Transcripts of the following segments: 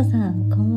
こさんこん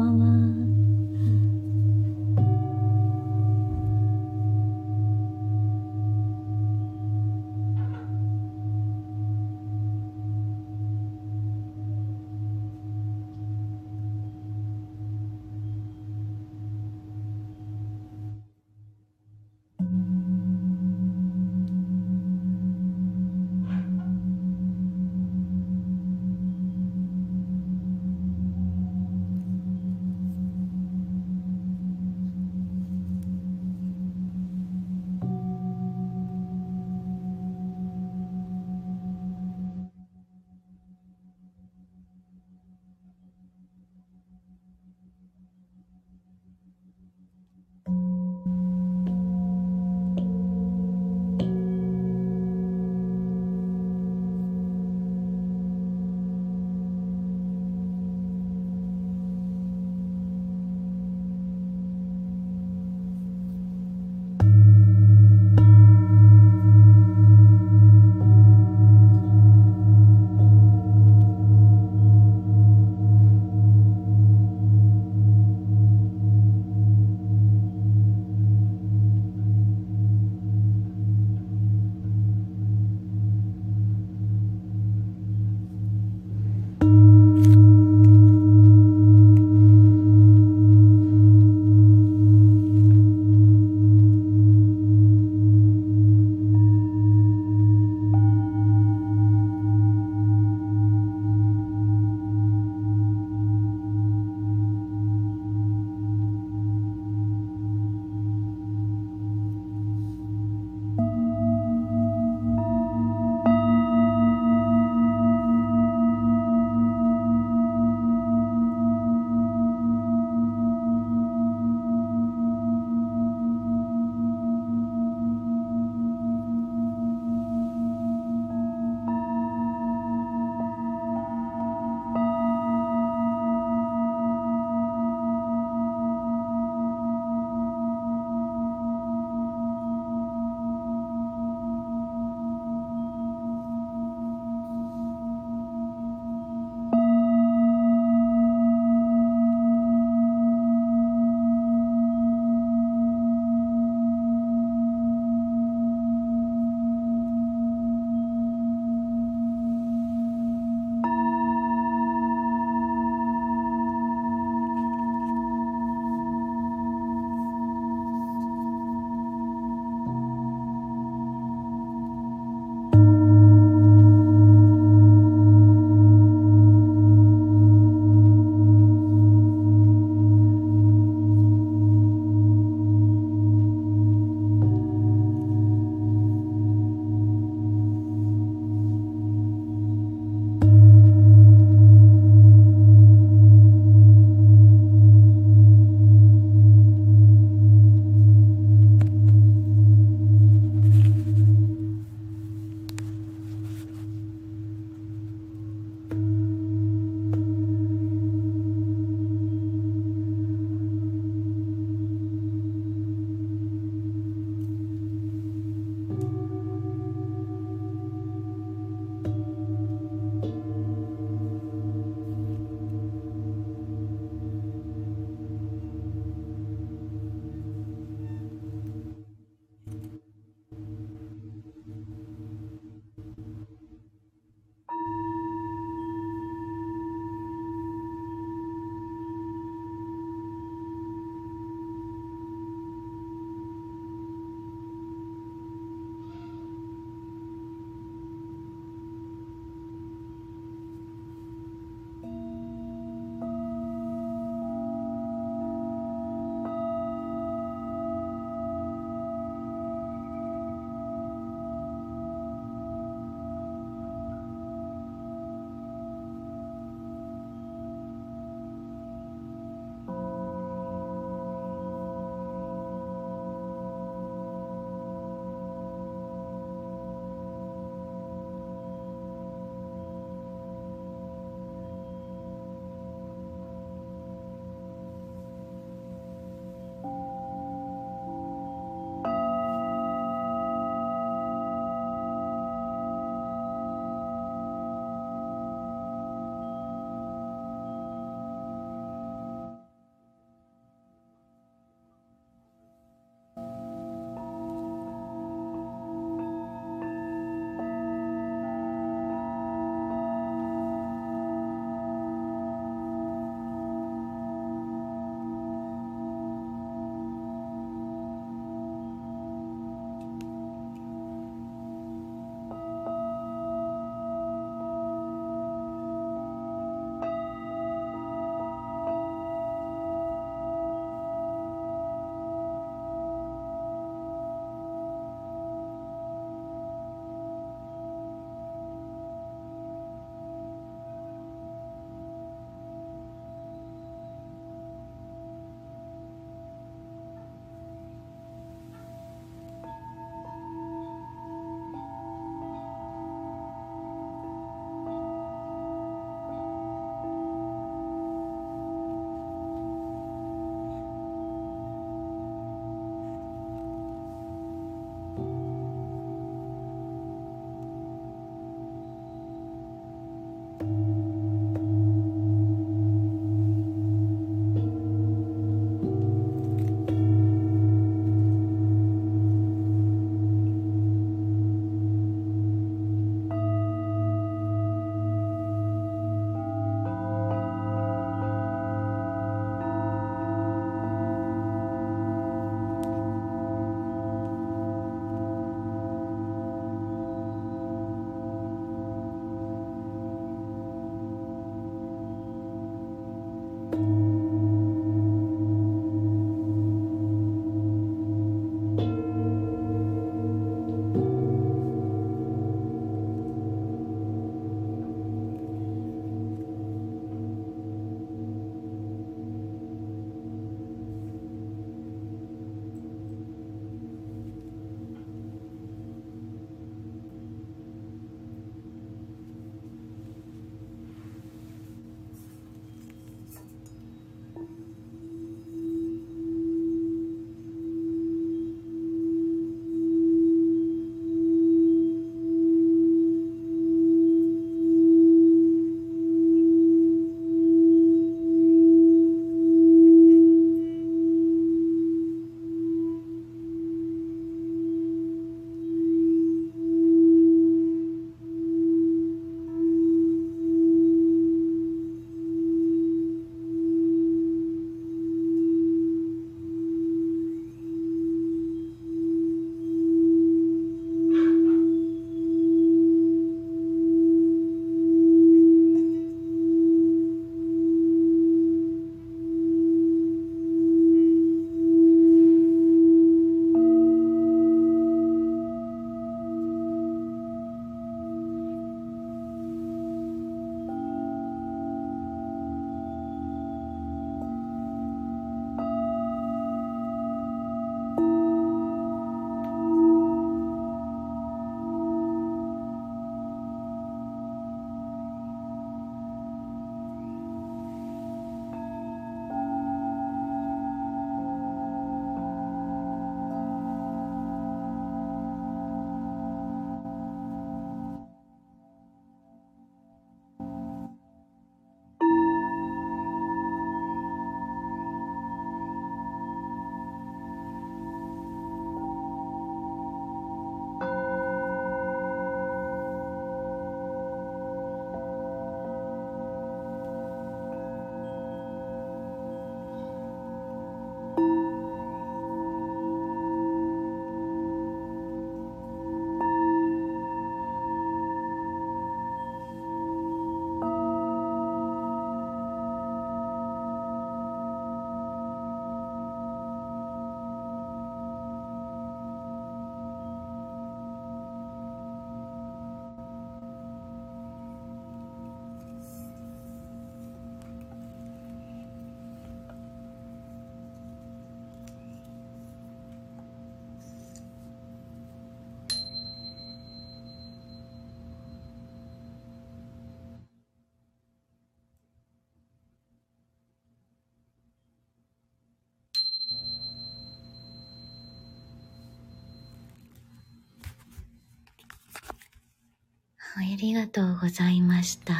ありがとうございました。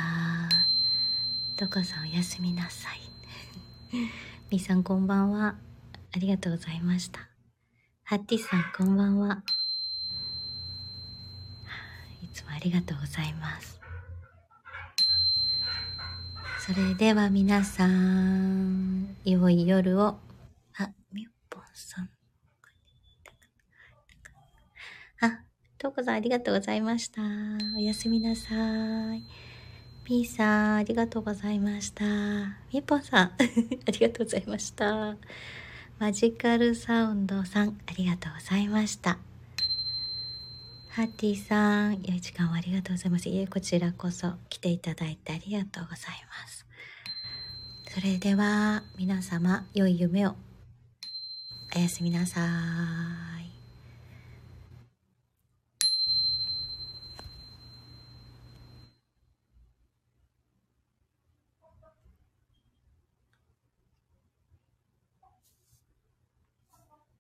とこさんおやすみなさい。みさんこんばんは。ありがとうございました。ハッティさんこんばんは。いつもありがとうございます。それでは皆さん、良い夜を。あ、みっぽんさん。あ、とうこさんありがとうございました。おやすみなさい。みーさん、ありがとうございました。みぽんさん、ありがとうございました。マジカルサウンドさん、ありがとうございました。ハッティさん、良い時間をありがとうございます。いえ、こちらこそ来ていただいてありがとうございます。それでは、皆様、良い夢を。おやすみなさい。